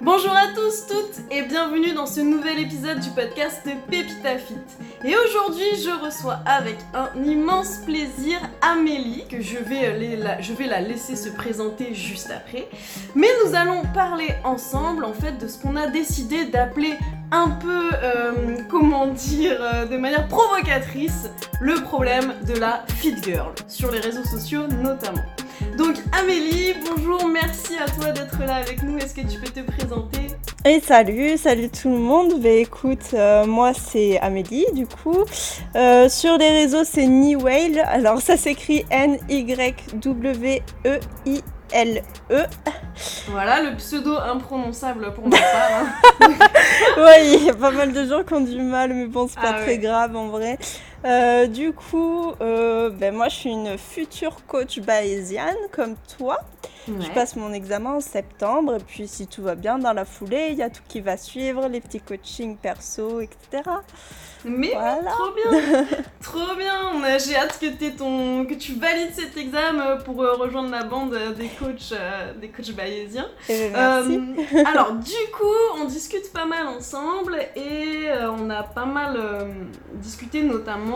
Bonjour à tous, toutes et bienvenue dans ce nouvel épisode du podcast Pépita Fit. Et aujourd'hui, je reçois avec un immense plaisir Amélie, que je vais, euh, la, je vais la laisser se présenter juste après. Mais nous allons parler ensemble en fait de ce qu'on a décidé d'appeler un peu, euh, comment dire, euh, de manière provocatrice, le problème de la fit girl, sur les réseaux sociaux notamment. Amélie, bonjour, merci à toi d'être là avec nous. Est-ce que tu peux te présenter? Et salut, salut tout le monde. Bah écoute, euh, moi c'est Amélie du coup. Euh, sur les réseaux c'est Niwale. Alors ça s'écrit N-Y-W-E-I. L-E. Voilà, le pseudo imprononçable pour ma part. Hein. oui, il y a pas mal de gens qui ont du mal, mais bon, c'est pas ah très grave en vrai. Euh, du coup, euh, ben moi je suis une future coach bayésienne comme toi. Je passe mon examen en septembre, et puis si tout va bien dans la foulée, il y a tout qui va suivre, les petits coachings perso, etc. Mais trop bien, trop bien. J'ai hâte que, ton, que tu valides cet examen pour euh, rejoindre la bande des coachs, des coachs bayésiens. Eh ben, alors du coup, on discute pas mal ensemble et on a pas mal discuté notamment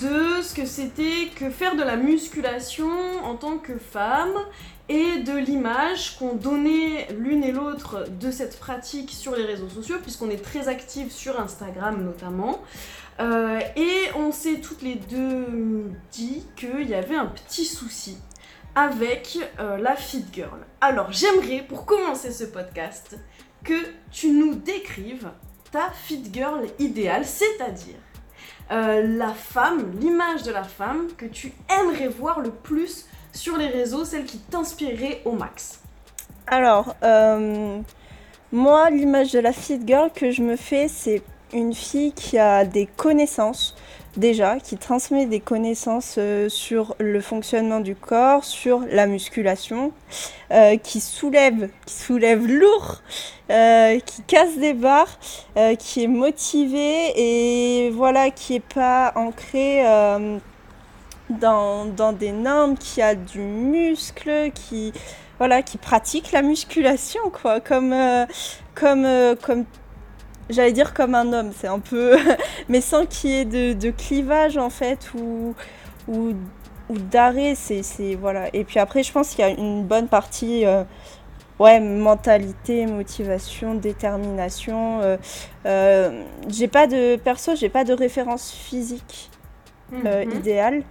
de ce que c'était que faire de la musculation en tant que femme et de l'image qu'on donnait l'une et l'autre de cette pratique sur les réseaux sociaux, puisqu'on est très active sur Instagram notamment. Euh, et on s'est toutes les deux dit qu'il y avait un petit souci avec euh, la fit girl. Alors j'aimerais, pour commencer ce podcast, que tu nous décrives ta fit girl idéale, c'est-à-dire euh, la femme, l'image de la femme que tu aimerais voir le plus sur les réseaux, celle qui t'inspirerait au max. Alors, euh, moi, l'image de la fit girl que je me fais, c'est une fille qui a des connaissances déjà, qui transmet des connaissances euh, sur le fonctionnement du corps, sur la musculation, euh, qui soulève, qui soulève lourd, euh, qui casse des barres, qui est motivée et voilà, qui est pas ancré dans, dans, des normes, qui a du muscle, qui voilà, qui pratique la musculation quoi, comme comme comme j'allais dire comme un homme, c'est un peu, mais sans qu'il y ait de, clivage en fait ou, ou, d'arrêt, c'est, voilà. Et puis après, je pense qu'il y a une bonne partie, euh, ouais, mentalité, motivation, détermination. Euh, euh, j'ai pas de perso, j'ai pas de référence physique euh, mhm. idéal.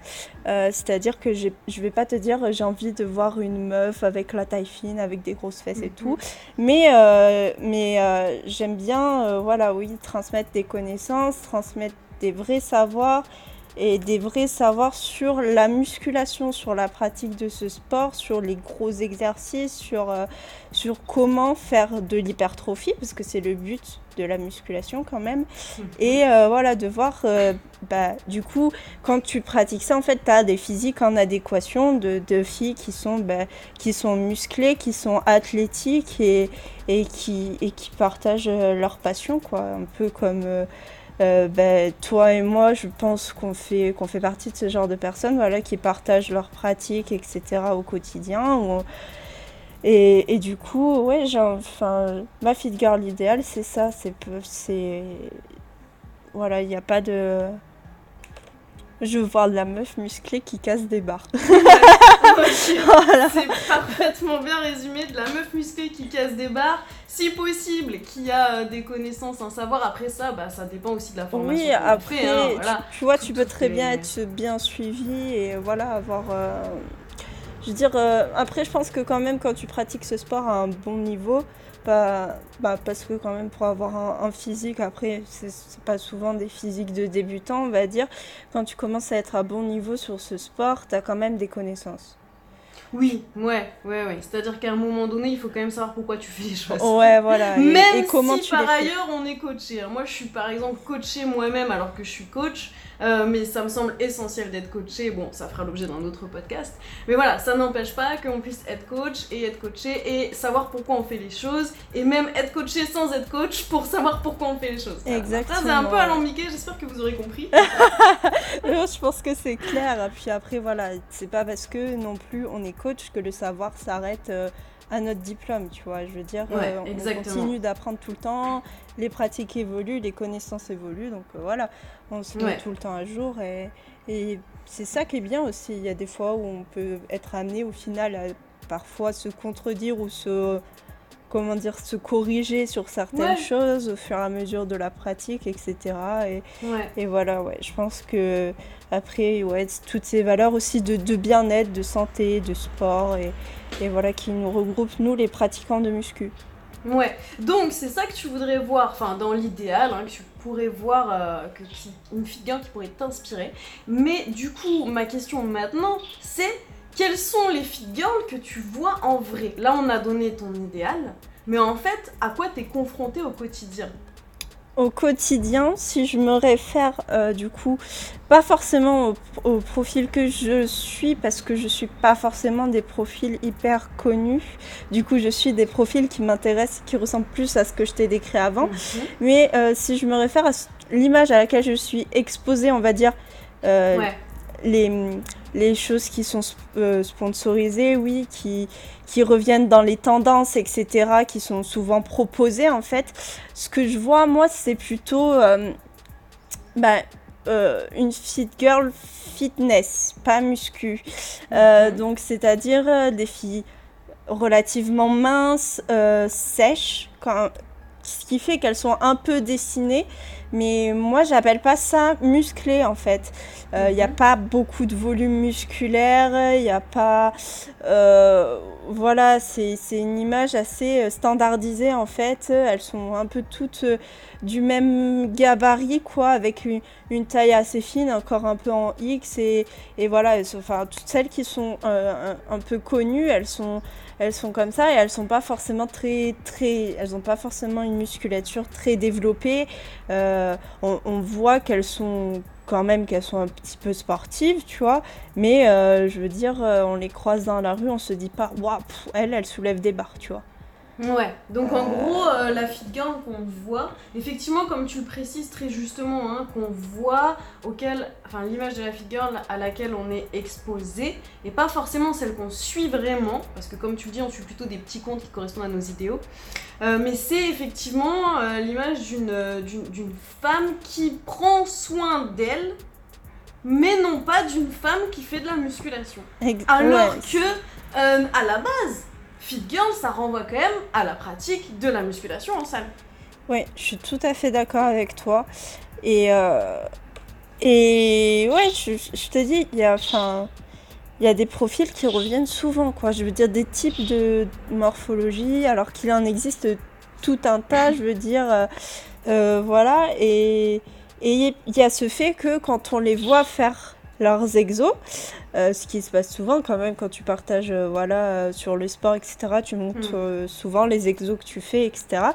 Euh, c'est-à-dire que je vais pas te dire j'ai envie de voir une meuf avec la taille fine, avec des grosses fesses et mhm. tout. Mais, euh, mais j'aime bien, voilà, oui, transmettre des connaissances, transmettre des vrais savoirs et des vrais savoirs sur la musculation, sur la pratique de ce sport, sur les gros exercices, sur, euh, sur comment faire de l'hypertrophie, parce que c'est le but de la musculation quand même. Et euh, voilà, de voir, euh, bah, du coup, quand tu pratiques ça, en fait, tu as des physiques en adéquation de, de filles qui sont, bah, qui sont musclées, qui sont athlétiques et, et, qui, et qui partagent leur passion, quoi. Un peu comme euh, ben, toi et moi, je pense qu'on fait, qu'on fait partie de ce genre de personnes voilà, qui partagent leurs pratiques, etc. au quotidien. Et, et, du coup, ouais, enfin, ma fit girl idéale, c'est ça. C'est, c'est, voilà, il n'y a pas de je veux voir de la meuf musclée qui casse des barres. C'est parfaitement bien résumé, de la meuf musclée qui casse des barres, si possible, qui a euh, des connaissances, un savoir. Après ça, bah, ça dépend aussi de la formation. Oui, après, hein, tu, vois, tu peux très bien être bien suivi et voilà, avoir... Euh, je veux dire, euh, après, je pense que quand même, quand tu pratiques ce sport à un bon niveau, bah, bah, parce que quand même pour avoir un, physique, après c'est pas souvent des physiques de débutants on va dire, quand tu commences à être à bon niveau sur ce sport, tu as quand même des connaissances. Oui, ouais, ouais, ouais. C'est-à-dire qu'à un moment donné, il faut quand même savoir pourquoi tu fais les choses. Ouais, voilà. Même et, comment si par ailleurs on est coaché. Moi, je suis par exemple coachée moi-même alors que je suis coach. Euh, mais ça me semble essentiel d'être coaché. Bon, ça fera l'objet d'un autre podcast. Mais voilà, ça n'empêche pas qu'on puisse être coach et être coaché et savoir pourquoi on fait les choses. Et même être coaché sans être coach pour savoir pourquoi on fait les choses. Exactement. Ça, c'est un peu alambiqué, j'espère que vous aurez compris. je pense que c'est clair. Puis après, voilà, c'est pas parce que non plus on est coach que le savoir s'arrête. Euh, à notre diplôme, tu vois. Je veux dire, Ouais, euh, on continue d'apprendre tout le temps, les pratiques évoluent, les connaissances évoluent, donc euh, voilà, on se met Ouais. tout le temps à jour et, et c'est ça qui est bien aussi. Il y a des fois où on peut être amené au final à parfois se contredire ou se comment dire se corriger sur certaines Ouais. choses au fur et à mesure de la pratique, etc. Et, Ouais. et voilà, ouais, je pense que après, ouais, toutes ces valeurs aussi de, de bien-être, de santé, de sport, et, et voilà, qui nous regroupent, nous, les pratiquants de muscu. Ouais, donc c'est ça que tu voudrais voir, enfin dans l'idéal, hein, que tu pourrais voir euh, que, qui- une figure qui pourrait t'inspirer. Mais du coup, ma question maintenant, c'est quelles sont les figures que tu vois en vrai? Là, on a donné ton idéal, mais en fait, à quoi t'es confronté au quotidien? Au quotidien, si je me réfère, euh, du coup, pas forcément au, au profil que je suis, parce que je suis pas forcément des profils hyper connus. Du coup, je suis des profils qui m'intéressent, qui ressemblent plus à ce que je t'ai décrit avant. Mais euh, si je me réfère à l'image à laquelle je suis exposée, on va dire, euh, Ouais, les, les choses qui sont euh, sponsorisées, oui, qui, qui reviennent dans les tendances, etc., qui sont souvent proposées, en fait. Ce que je vois, moi, c'est plutôt euh, bah, euh, une fit girl fitness, pas muscu. Mhm. donc, c'est-à-dire des filles relativement minces, sèches, quand, ce qui fait qu'elles sont un peu dessinées. Mais moi, j'appelle pas ça musclé en fait. Il n'y a Mhm. pas beaucoup de volume musculaire, il n'y a pas. euh, voilà, c'est une image assez euh, standardisée en fait. Elles sont un peu toutes euh, du même gabarit, quoi, avec une, une taille assez fine, encore un peu en X. Et, et voilà, enfin, toutes celles qui sont euh, un, un peu connues, elles sont, elles sont comme ça et elles sont pas forcément très. très elles pas forcément une musculature très développée. Euh, on, voit qu'elles sont quand même qu'elles sont un petit peu sportives, tu vois. Mais euh, je veux dire, euh, on les croise dans la rue, on se dit pas, waouh, elle, elle soulève des barres, tu vois. Ouais, donc en Euh. gros, euh, la figure qu'on voit, effectivement, comme tu le précises très justement, hein, qu'on voit, auquel, enfin l'image de la figure à laquelle on est exposé, et pas forcément celle qu'on suit vraiment, parce que comme tu le dis, on suit plutôt des petits comptes qui correspondent à nos idéaux, Euh, mais c'est effectivement euh, l'image d'une, femme qui prend soin d'elle, mais non pas d'une femme qui fait de la musculation. Alors que, à la base, Fit Girl, ça renvoie quand même à la pratique de la musculation en salle. Ouais, je suis tout à fait d'accord avec toi. Et, euh, et ouais, je, te dis, il y a, enfin, il y a des profils qui reviennent souvent, quoi. Je veux dire, des types de morphologie, alors qu'il en existe tout un tas, je veux dire. euh, euh, voilà. Et il y a ce fait que quand on les voit faire leurs exos, euh, ce qui se passe souvent quand même quand tu partages euh, voilà, euh, sur le sport, etc., tu montres Mm. souvent les exos que tu fais, etc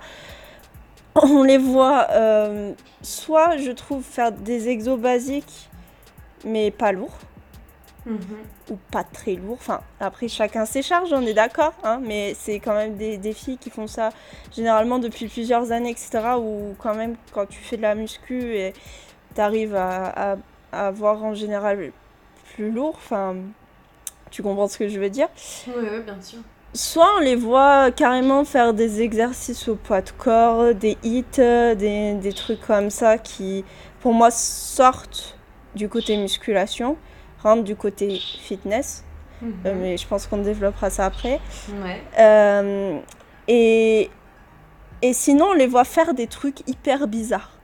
on les voit soit, je trouve, faire des exos basiques, mais pas lourds, ou pas très lourds. Enfin, après, chacun ses charges, on est d'accord, hein, mais c'est quand même des, des filles qui font ça généralement depuis plusieurs années, etc., ou quand même, quand tu fais de la muscu et t'arrives à, à, à avoir en général plus lourd, enfin, tu comprends ce que je veux dire? Oui, oui, bien sûr. Soit on les voit carrément faire des exercices au poids de corps, des hits, euh, des, des trucs comme ça qui, pour moi, sortent du côté musculation, rentrent du côté fitness. Euh, mais je pense qu'on développera ça après. Ouais. Euh, et, et sinon, on les voit faire des trucs hyper bizarres.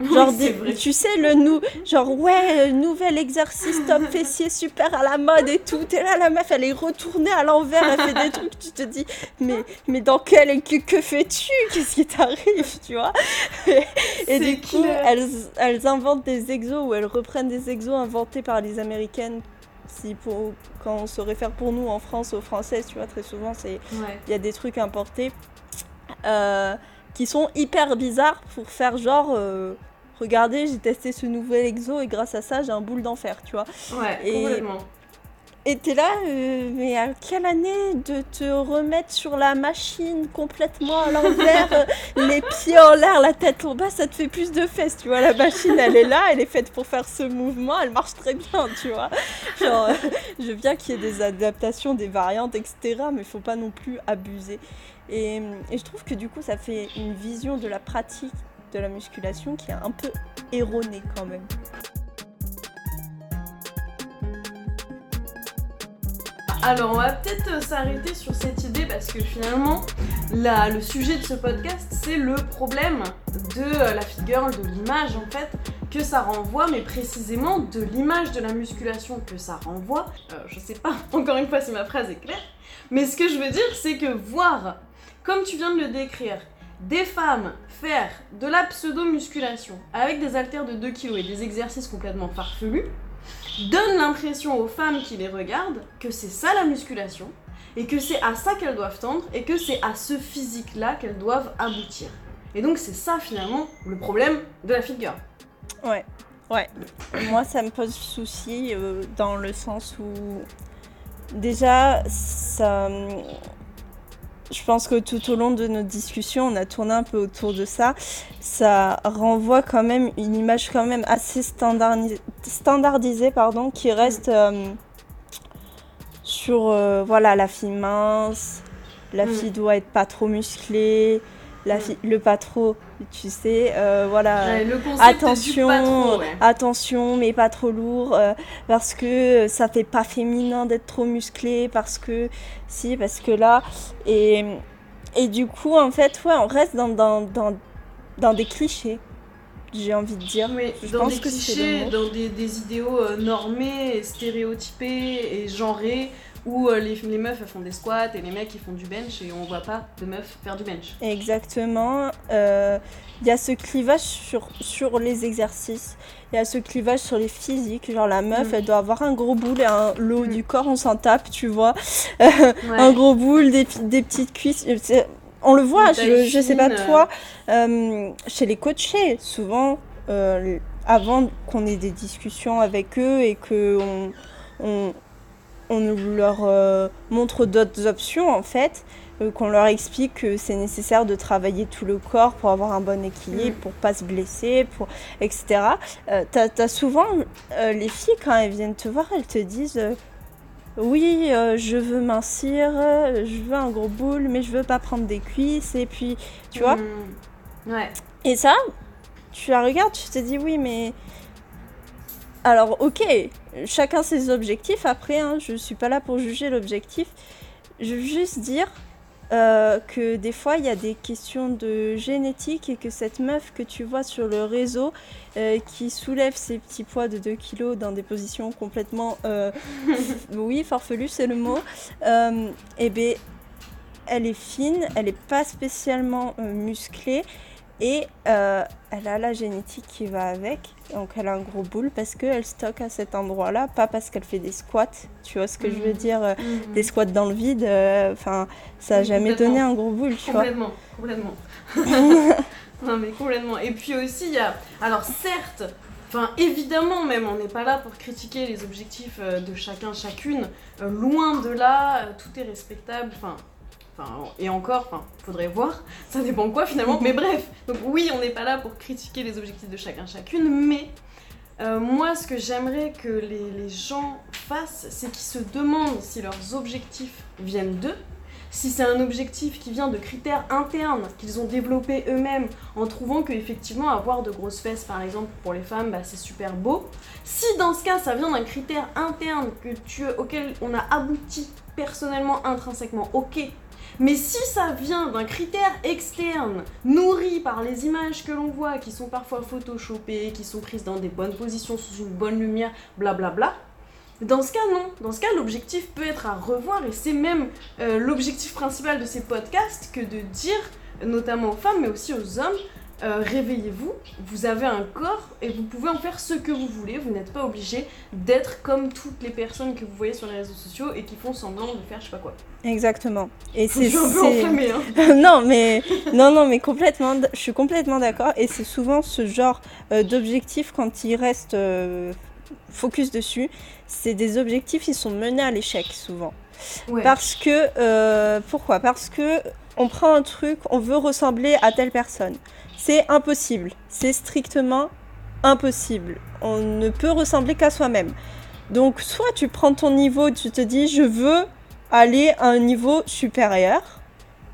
Genre, Oui, des- tu sais, le nou genre, ouais, euh, nouvel exercice top fessier super à la mode et tout. Et là, la meuf, elle est retournée à l'envers, elle fait des trucs, tu te dis, mais, mais dans quel. Que, que fais-tu? Qu'est-ce qui t'arrive, tu vois? Et du coup, elles, elles inventent des exos ou elles reprennent des exos inventés par les américaines. Si pour, quand on se réfère pour nous en France aux françaises, tu vois, très souvent, Ouais. il y a des trucs importés euh, qui sont hyper bizarres pour faire genre euh, regardez j'ai testé ce nouvel exo et grâce à ça j'ai un boule d'enfer tu vois Ouais, Et- complètement. et t'es là, euh, mais à quelle année de te remettre sur la machine complètement à l'envers, euh, les pieds en l'air, la tête en bas, ça te fait plus de fesses, tu vois. La machine, elle est là, elle est faite pour faire ce mouvement, elle marche très bien, tu vois. Genre, euh, je veux bien qu'il y ait des adaptations, des variantes, etc., mais faut pas non plus abuser. Et, je trouve que du coup, ça fait une vision de la pratique de la musculation qui est un peu erronée quand même. Alors, on va peut-être euh, s'arrêter sur cette idée parce que finalement, le sujet de ce podcast, c'est le problème de euh, la fit girl, de l'image en fait, que ça renvoie, mais précisément de l'image de la musculation que ça renvoie. Euh, je sais pas, encore une fois, si ma phrase est claire, mais ce que je veux dire, c'est que voir, comme tu viens de le décrire, des femmes faire de la pseudo-musculation avec des haltères de 2 kg et des exercices complètement farfelus, donne l'impression aux femmes qui les regardent que c'est ça la musculation et que c'est à ça qu'elles doivent tendre et que c'est à ce physique-là qu'elles doivent aboutir. Et donc c'est ça finalement le problème de la fit girl. Ouais, ouais. Moi, ça me pose souci euh, dans le sens où déjà, ça, je pense que tout au long de notre discussion, on a tourné un peu autour de ça. Ça renvoie quand même une image quand même assez standardis- standardisée, pardon, qui reste euh, sur euh, voilà la fille mince. La Mm. fille doit être pas trop musclée. La Mm. fille, le pas trop, tu sais, euh, voilà Ouais, le concept attention, du pas trop, ouais. attention, mais pas trop lourd, euh, parce que ça fait pas féminin d'être trop musclé, parce que si, parce que là, et, et du coup, en fait, ouais, on reste dans, dans, dans, dans des clichés, j'ai envie de dire. Oui, Je dans pense des que clichés, dans des, des idéaux euh, normés, et stéréotypés et genrés, où euh, les, les meufs font des squats et les mecs ils font du bench et on voit pas de meufs faire du bench. Exactement. euh, Il y a ce clivage sur, sur les exercices. Il y a ce clivage sur les physiques. Genre la meuf, Mm. elle doit avoir un gros boule et un, le haut Mm. du corps, on s'en tape, tu vois. Ouais. un gros boule, des, petites cuisses. euh, On le voit, je, je sais pas toi, euh, chez les coachés, souvent, euh, avant qu'on ait des discussions avec eux et qu'on on, on leur euh, montre d'autres options, en fait, euh, qu'on leur explique que c'est nécessaire de travailler tout le corps pour avoir un bon équilibre, Mm. pour pas se blesser, pour, etc. Euh, t'as, t'as souvent les filles, quand elles viennent te voir, elles te disent... oui, euh, je veux mincir, euh, je veux un gros boule, mais je veux pas prendre des cuisses. Et puis, tu vois. Mm. Ouais. Et ça, tu la regardes, tu te dis oui, mais. Alors, ok, chacun ses objectifs. Après, hein, je suis pas là pour juger l'objectif. Je veux juste dire euh, que des fois, il y a des questions de génétique et que cette meuf que tu vois sur le réseau euh, qui soulève ses petits poids de 2 kilos dans des positions complètement. euh, oui, c'est le mot. Euh, et ben, elle est fine, elle est pas spécialement musclée et euh, elle a la génétique qui va avec. Donc elle a un gros boule parce qu'elle stocke à cet endroit-là, pas parce qu'elle fait des squats. Tu vois ce que je veux Mhm. dire euh, Mm. Des squats dans le vide, euh, enfin, ça a Oui, jamais complètement. donné un gros boule, tu vois. Complètement, complètement. non mais complètement. Et puis aussi, il y a... Alors certes, enfin évidemment même, on n'est pas là pour critiquer les objectifs de chacun, chacune. Euh, loin de là, tout est respectable. Enfin, enfin et encore, enfin, faudrait voir. Ça dépend quoi finalement. mais bref, donc oui, on n'est pas là pour critiquer les objectifs de chacun, chacune. Mais euh, moi, ce que j'aimerais que les, gens fassent, c'est qu'ils se demandent si leurs objectifs viennent d'eux si c'est un objectif qui vient de critères internes qu'ils ont développés eux-mêmes en trouvant que effectivement avoir de grosses fesses par exemple pour les femmes bah, c'est super beau si dans ce cas ça vient d'un critère interne auquel on a abouti personnellement intrinsèquement ok mais si ça vient d'un critère externe nourri par les images que l'on voit qui sont parfois photoshopées qui sont prises dans des bonnes positions sous une bonne lumière blablabla dans ce cas, non. Dans ce cas, l'objectif peut être à revoir et c'est même euh, l'objectif principal de ces podcasts que de dire, notamment aux femmes mais aussi aux hommes, euh, réveillez-vous, vous avez un corps et vous pouvez en faire ce que vous voulez, vous n'êtes pas obligé d'être comme toutes les personnes que vous voyez sur les réseaux sociaux et qui font semblant de faire je sais pas quoi. Exactement. Et c'est un peu enflammée, hein. non, mais non, non, mais complètement. Je suis complètement d'accord. Et c'est souvent ce genre euh, d'objectif quand il reste euh, focus dessus, c'est des objectifs qui sont menés à l'échec souvent. Parce que, euh, pourquoi? Parce que on prend un truc, on veut ressembler à telle personne. C'est impossible. C'est strictement impossible. On ne peut ressembler qu'à soi-même. Donc, soit tu prends ton niveau, tu te dis, je veux aller à un niveau supérieur,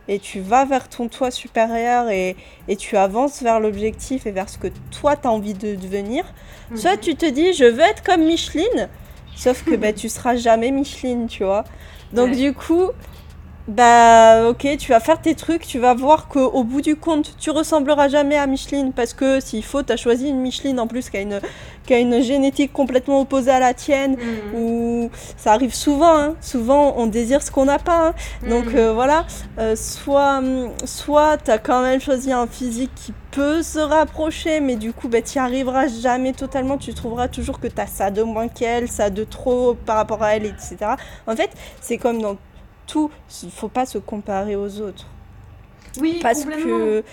et tu vas vers ton toit supérieur et, et tu avances vers l'objectif et vers ce que toi tu as envie de devenir. Soit mhm. tu te dis, je veux être comme Micheline, sauf que bah, tu seras jamais Micheline, tu vois. Donc du coup, bah ok, tu vas faire tes trucs, tu vas voir qu'au bout du compte, tu ressembleras jamais à Micheline parce que s'il faut, tu as choisi une Micheline en plus qui a une, qui a une génétique complètement opposée à la tienne, mm. ou ça arrive souvent, hein. souvent on désire ce qu'on n'a pas. Hein. Donc mm. euh, voilà, euh, soit, soit tu as quand même choisi un physique qui peut se rapprocher, mais du coup, bah, tu n'y arriveras jamais totalement, tu trouveras toujours que tu as ça de moins qu'elle, ça de trop par rapport à elle, etc. En fait, c'est comme dans tout, il faut pas se comparer aux autres. Oui, parce que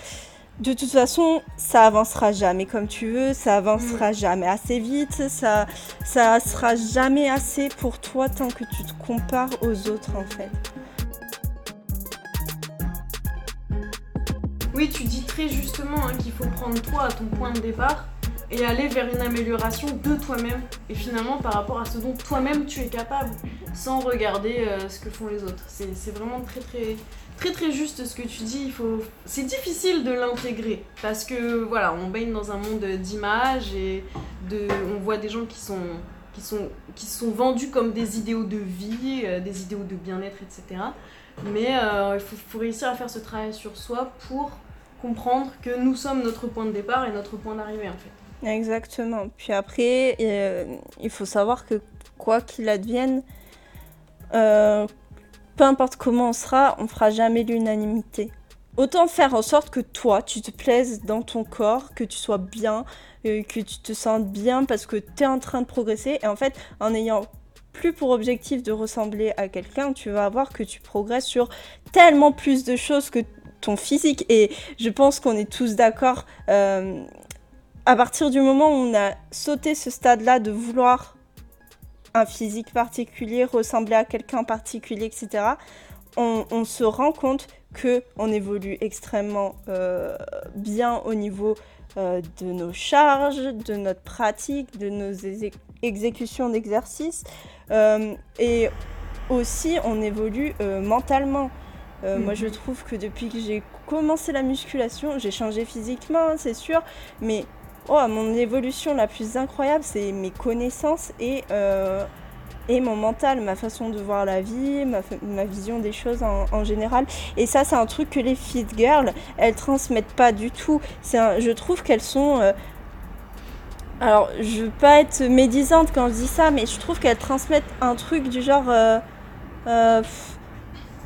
de toute façon, ça avancera jamais comme tu veux, ça avancera mm. jamais assez vite, ça ça sera jamais assez pour toi tant que tu te compares aux autres en fait. Oui, tu dis très justement hein, qu'il faut prendre toi à ton point de départ et aller vers une amélioration de toi-même et finalement par rapport à ce dont toi-même tu es capable sans regarder euh, ce que font les autres. C'est vraiment très très très très juste ce que tu dis. Faut, c'est difficile de l'intégrer parce que voilà, on baigne dans un monde d'images et on voit des gens qui sont qui sont qui sont vendus comme des idéaux de vie, euh, des idéaux de bien-être, etc. Mais euh, il faut réussir à faire ce travail sur soi pour comprendre que nous sommes notre point de départ et notre point d'arrivée en fait. Exactement. Puis après, euh, il faut savoir que quoi qu'il advienne, euh, peu importe comment on sera, on fera jamais l'unanimité. Autant faire en sorte que toi, tu te plaises dans ton corps, que tu sois bien, euh, que tu te sentes bien parce que tu es en train de progresser. Et en fait, en ayant plus pour objectif de ressembler à quelqu'un, tu vas voir que tu progresses sur tellement plus de choses que ton physique. Et je pense qu'on est tous d'accord à partir du moment où on a sauté ce stade-là de vouloir un physique particulier, ressembler à quelqu'un particulier, etc., on, se rend compte que on évolue extrêmement euh, bien au niveau euh, de nos charges, de notre pratique, de nos exécutions d'exercices, euh, et aussi on évolue mentalement. Moi, je trouve que depuis que j'ai commencé la musculation, j'ai changé physiquement, c'est sûr, mais Oh, mon évolution la plus incroyable, c'est mes connaissances et, euh, et mon mental, ma façon de voir la vie, ma, ma vision des choses en, général. Et ça, c'est un truc que les fit girls, elles transmettent pas du tout. Un, je trouve qu'elles sont... Euh, alors, je veux pas être médisante quand je dis ça, mais je trouve qu'elles transmettent un truc du genre... Euh,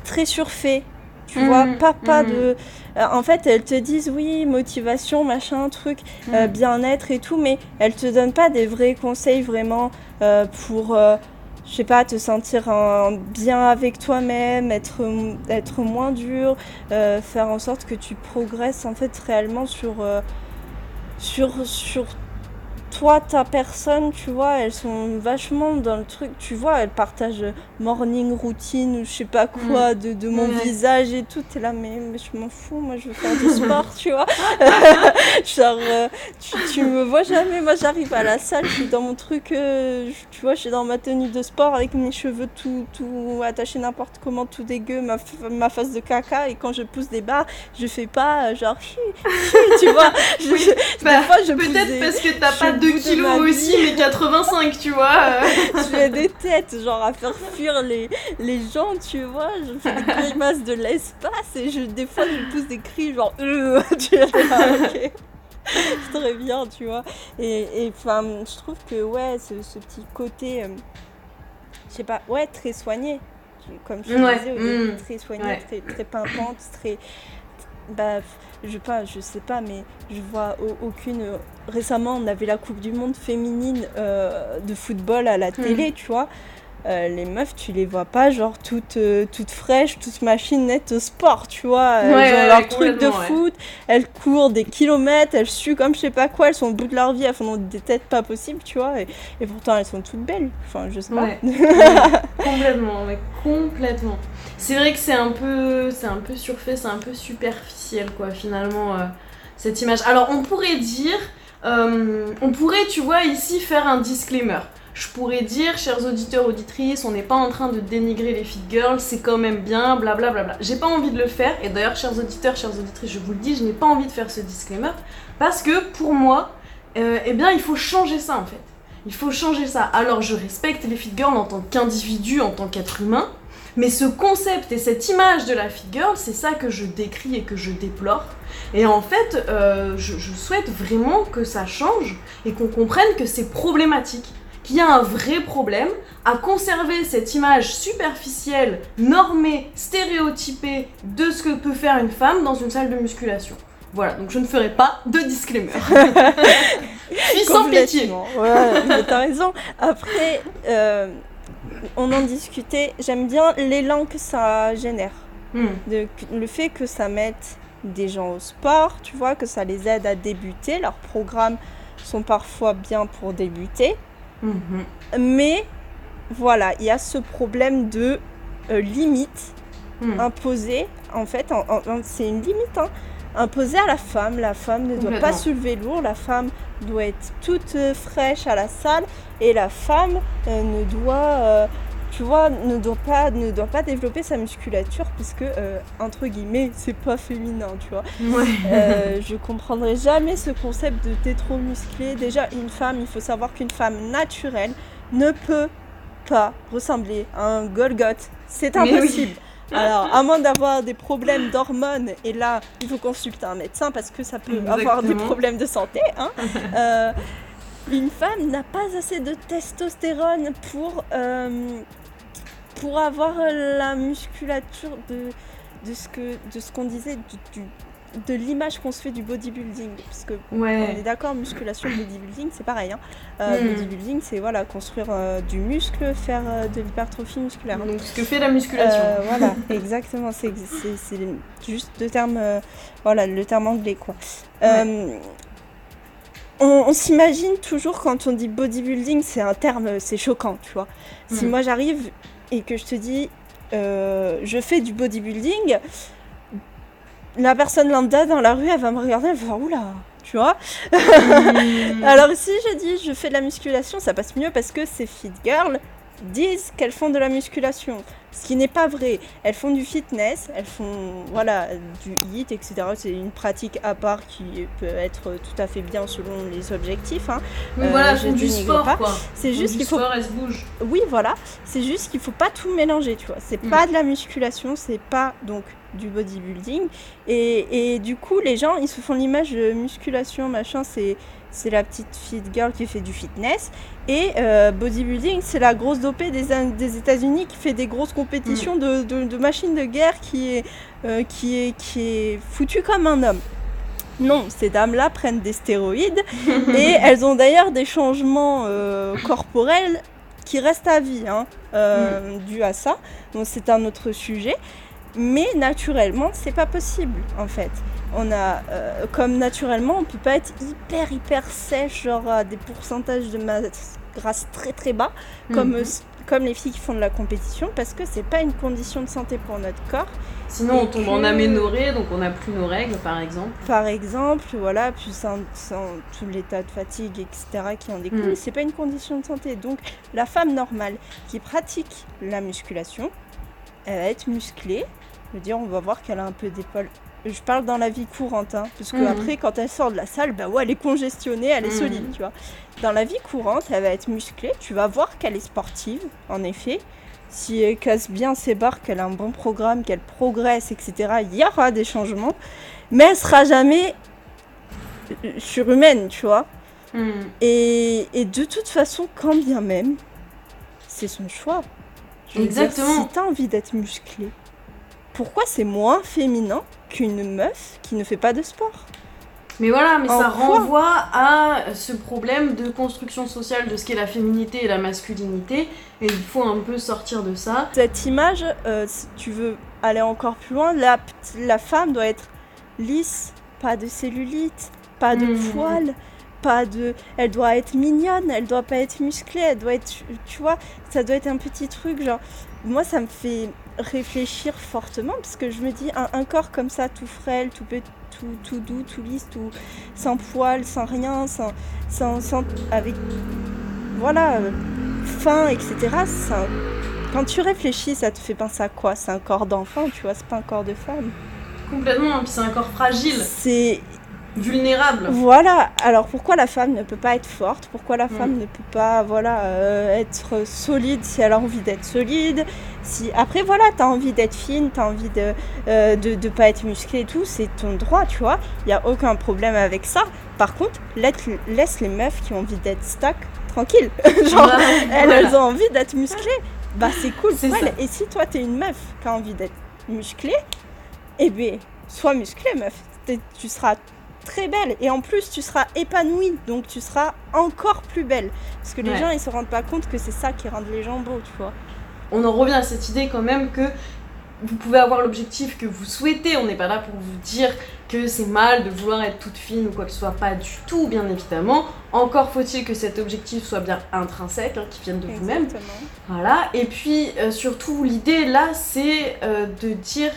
très surfait, tu vois, mmh, pas, pas mmh. de... Euh, en fait, elles te disent oui, motivation, machin, truc, euh, mmh. bien-être et tout, mais elles te donnent pas des vrais conseils vraiment euh, pour, je sais pas, te sentir bien avec toi-même, être, être moins dur, faire en sorte que tu progresses en fait réellement sur, sur, sur toi, ta personne, tu vois, elles sont vachement dans le truc, tu vois, elles partagent morning routine ou je sais pas quoi mm. de, de, mon visage et tout. T'es là, mais, je m'en fous, moi je veux faire du sport, tu vois. Genre, euh, tu, tu, me vois jamais, moi j'arrive à la salle, je suis dans mon truc, euh, tu vois, je suis dans ma tenue de sport avec mes cheveux tout, tout attachés n'importe comment, tout dégueu, ma, ma face de caca et quand je pousse des barres, je fais pas euh, genre, tu vois. Je, bah, Peut-être parce que t'as pas de kilos aussi, mais 85, tu vois. je fais des têtes, genre à faire fuir les, les gens, tu vois. Je fais des grimaces de l'espace et je, des fois je pousse des cris genre euh, tu vois, ok. C'est très bien, tu vois. Et enfin, je trouve que ouais, ce, ce petit côté, euh, je sais pas, ouais, très soigné. Comme je disais au début, mm. très soigné, très, très pimpante, très bah, je pas, je sais pas, mais je vois aucune. Récemment, on avait la Coupe du Monde féminine euh, de football à la hmm. télé, tu vois. Euh, les meufs, tu les vois pas, genre toutes, euh, toutes fraîches, toutes machines nettes au sport, tu vois. Euh, leur truc de foot, elles courent des kilomètres, elles suent comme je sais pas quoi, elles sont au bout de leur vie, elles font des têtes pas possibles, tu vois, et, et pourtant elles sont toutes belles. Enfin, je sais pas. Complètement, mais complètement. C'est vrai que c'est un peu, c'est un peu surfait, c'est un peu superficiel, quoi, finalement, euh, cette image. Alors, on pourrait dire, on pourrait, tu vois, ici faire un disclaimer. Je pourrais dire, chers auditeurs, auditrices, on n'est pas en train de dénigrer les fit girls, c'est quand même bien, blablabla. Bla, bla. J'ai pas envie de le faire, et d'ailleurs, chers auditeurs, chères auditrices, je vous le dis, je n'ai pas envie de faire ce disclaimer, parce que pour moi, euh, eh bien, il faut changer ça en fait. Il faut changer ça. Alors, je respecte les fit girls en tant qu'individu, en tant qu'être humain, mais ce concept et cette image de la fit girl, c'est ça que je décris et que je déplore. Et en fait, euh, je souhaite vraiment que ça change et qu'on comprenne que c'est problématique qu'il y a un vrai problème à conserver cette image superficielle, normée, stéréotypée de ce que peut faire une femme dans une salle de musculation. Voilà, donc je ne ferai pas de disclaimer. Puis sans pitié. Ouais, t'as raison. Après, euh, on en discutait. J'aime bien l'élan que ça génère. Hmm. De- le fait que ça mette des gens au sport, tu vois, que ça les aide à débuter. Leurs programmes sont parfois bien pour débuter. Mhm. Mais voilà, il y a ce problème de euh, limite Hmm. imposée. En fait, en- en- en- c'est une limite hein, imposée à la femme. La femme ne doit pas soulever lourd. La femme doit être toute euh, fraîche à la salle. Et la femme euh, ne doit, tu vois, ne doit pas, ne doit pas développer sa musculature parce que euh, entre guillemets, c'est pas féminin, tu vois. Ouais. Euh, je comprendrai jamais ce concept de t'es trop musclé. Déjà, une femme, il faut savoir qu'une femme naturelle ne peut pas ressembler à un Golgoth. C'est oui. impossible. Alors, à moins d'avoir des problèmes d'hormones, et là, il faut consulter un médecin parce que ça peut avoir des problèmes de santé. hein. Euh, une femme n'a pas assez de testostérone pour, euh, pour avoir la musculature de, de ce que de ce qu'on disait du- du- de l'image qu'on se fait du bodybuilding parce que on est d'accord musculation bodybuilding c'est pareil hein. Euh, Mm. bodybuilding c'est voilà construire euh, du muscle faire euh, de l'hypertrophie musculaire Donc ce que fait la musculation. Voilà exactement c'est juste le terme voilà le terme anglais quoi on, on s'imagine toujours quand on dit bodybuilding c'est un terme c'est choquant tu vois si Mm. moi j'arrive et que je te dis euh, je fais du bodybuilding la personne lambda dans la rue, elle va me regarder, elle va faire oula, tu vois. Hmm. Alors si je dis je fais de la musculation, ça passe mieux parce que ces fit girls disent qu'elles font de la musculation. Ce qui n'est pas vrai. Elles font du fitness, elles font voilà du HIIT, etc. C'est une pratique à part qui peut être tout à fait bien selon les objectifs. hein. Oui, Euh, voilà, je du sport pas. quoi. C'est juste qu'il faut sport, elles se bougent. oui, voilà. C'est juste qu'il faut pas tout mélanger, tu vois. C'est Mm. pas de la musculation, c'est pas donc du bodybuilding. Et, et du coup, les gens, ils se font l'image de musculation, machin, c'est c'est la petite fit girl qui fait du fitness. Et euh, bodybuilding, c'est la grosse dopée des, des États-Unis qui fait des grosses compétitions de, de, de machines de guerre qui est, euh, qui est, qui est foutue comme un homme. Non, ces dames-là prennent des stéroïdes et elles ont d'ailleurs des changements euh, corporels qui restent à vie, hein, euh, dû à ça. Donc c'est un autre sujet. Mais naturellement, c'est pas possible en fait. On a, euh, comme naturellement, on peut pas être hyper hyper sèche, genre à des pourcentages de masse grasse très très bas, comme, Mhm. comme les filles qui font de la compétition, parce que c'est pas une condition de santé pour notre corps. Sinon, on tombe que- en aménorrhée, donc on n'a plus nos règles, par exemple. Par exemple, voilà, puis sans, sans tout l'état de fatigue, etc., qui en découle, Mm. c'est pas une condition de santé. Donc, la femme normale qui pratique la musculation, elle va être musclée. Je veux dire, on va voir qu'elle a un peu d'épaule. Je parle dans la vie courante, hein, parce que Mhm. après, quand elle sort de la salle, bah ouais, elle est congestionnée, elle est Mhm. solide, tu vois. Dans la vie courante, elle va être musclée. Tu vas voir qu'elle est sportive, en effet. Si elle casse bien ses barres, qu'elle a un bon programme, qu'elle progresse, etc., il y aura des changements. Mais elle sera jamais euh, surhumaine, tu vois. Hmm. Et, et de toute façon, quand bien même, c'est son choix. Je veux dire, Exactement. si t'as envie d'être musclé, pourquoi c'est moins féminin qu'une meuf qui ne fait pas de sport Mais voilà, mais En ça quoi renvoie à ce problème de construction sociale de ce qu'est la féminité et la masculinité, et il faut un peu sortir de ça. Cette image, euh, si tu veux aller encore plus loin, la, femme doit être lisse, pas de cellulite, pas de Mhm. poils, pas de. Elle doit être mignonne, elle doit pas être musclée, elle doit être. Tu vois, ça doit être un petit truc, genre. Moi, ça me fait réfléchir fortement parce que je me dis, un, un corps comme ça, tout frêle, tout petit, tout, tout doux, tout lisse, tout, sans poils, sans rien, sans, sans, sans- avec, voilà, euh, fin, etc. ça- quand tu réfléchis, ça te fait penser à quoi? C'est un corps d'enfant, tu vois, c'est pas un corps de femme. Complètement, puis c'est un corps fragile, C'est vulnérable. voilà. Alors pourquoi la femme ne peut pas être forte? Pourquoi la Mm. femme ne peut pas, voilà, euh, être solide si elle a envie d'être solide? Si après voilà, t'as envie d'être fine, t'as envie de, euh, de de pas être musclée et tout, c'est ton droit, tu vois. Il y a aucun problème avec ça. Par contre, laisse, les meufs qui ont envie d'être stack tranquilles. Genre, elles, Voilà. elles ont envie d'être musclées. Bah c'est cool C'est pour ça. elles. Et si toi t'es une meuf qui a envie d'être musclée, eh bien, sois musclée meuf. Tu seras très belle et en plus tu seras épanouie, donc tu seras encore plus belle. Parce que les Ouais. gens ils se rendent pas compte que c'est ça qui rend les gens beaux, tu vois. on en revient à cette idée quand même que vous pouvez avoir l'objectif que vous souhaitez. On n'est pas là pour vous dire que c'est mal de vouloir être toute fine ou quoi que ce soit, pas du tout, bien évidemment. Encore faut-il que cet objectif soit bien intrinsèque, hein, qu'il vienne de vous-même. Voilà. Et puis euh, surtout, l'idée là, c'est euh, de dire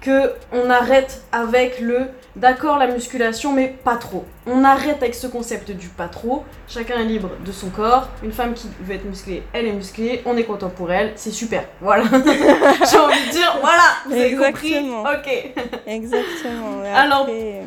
que on arrête avec le d'accord la musculation mais pas trop. On arrête avec ce concept du pas trop. Chacun est libre de son corps. Une femme qui veut être musclée, elle est musclée. On est content pour elle. C'est super. Voilà. J'ai envie de dire voilà. Vous avez compris. Exactement. Ok. Exactement. Alors, après,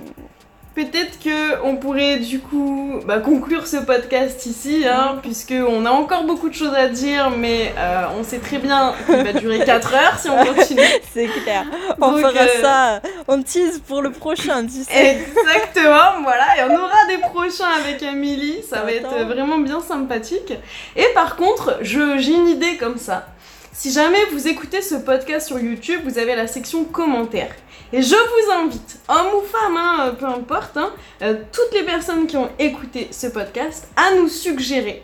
Peut-être que on pourrait du coup bah, conclure ce podcast ici, hein, puisque on a encore beaucoup de choses à dire, mais euh, on sait très bien qu'il va durer 4 heures si on continue. c'est clair. On Donc, fera euh, ça. On tease pour le prochain, tu sais. Exactement, voilà, et on aura des prochains avec Amélie, ça va être vraiment bien sympathique. Et par contre, je- j'ai une idée comme ça. Si jamais vous écoutez ce podcast sur YouTube, vous avez la section commentaires. Et je vous invite, homme ou femme, hein, peu importe, hein, euh, toutes les personnes qui ont écouté ce podcast, à nous suggérer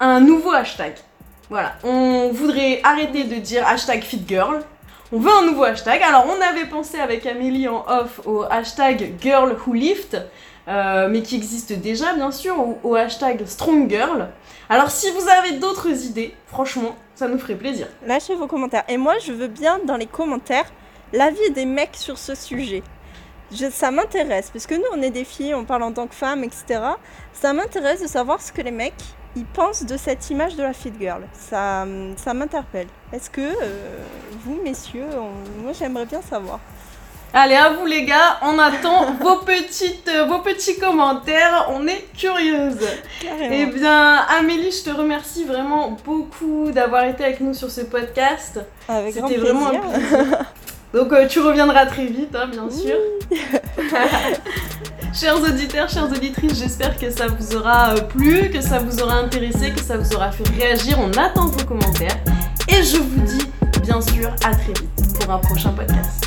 un nouveau hashtag. Voilà, on voudrait arrêter de dire hashtag fitgirl. On veut un nouveau hashtag. Alors, on avait pensé avec Amélie en off au hashtag girl who lift, euh, mais qui existe déjà, bien sûr, ou au hashtag strong girl. Alors, si vous avez d'autres idées, franchement, ça nous ferait plaisir. Lâchez vos commentaires. Et moi, je veux bien dans les commentaires l'avis des mecs sur ce sujet. Je- ça m'intéresse, parce que nous, on est des filles, on parle en tant que femmes, etc. Ça m'intéresse de savoir ce que les mecs, ils pensent de cette image de la fit girl. Ça, ça m'interpelle. Est-ce que euh, vous, messieurs, on- moi, j'aimerais bien savoir. Allez, à vous les gars, on attend vos, petites, euh, vos petits commentaires, on est curieuse. Carrément. Eh bien, Amélie, je te remercie vraiment beaucoup d'avoir été avec nous sur ce podcast. C'était vraiment un plaisir. Donc euh, tu reviendras très vite, hein, bien sûr. chers auditeurs, chères auditrices, j'espère que ça vous aura euh, plu, que ça vous aura intéressé, que ça vous aura fait réagir. On attend vos commentaires. Et je vous dis, bien sûr, à très vite pour un prochain podcast.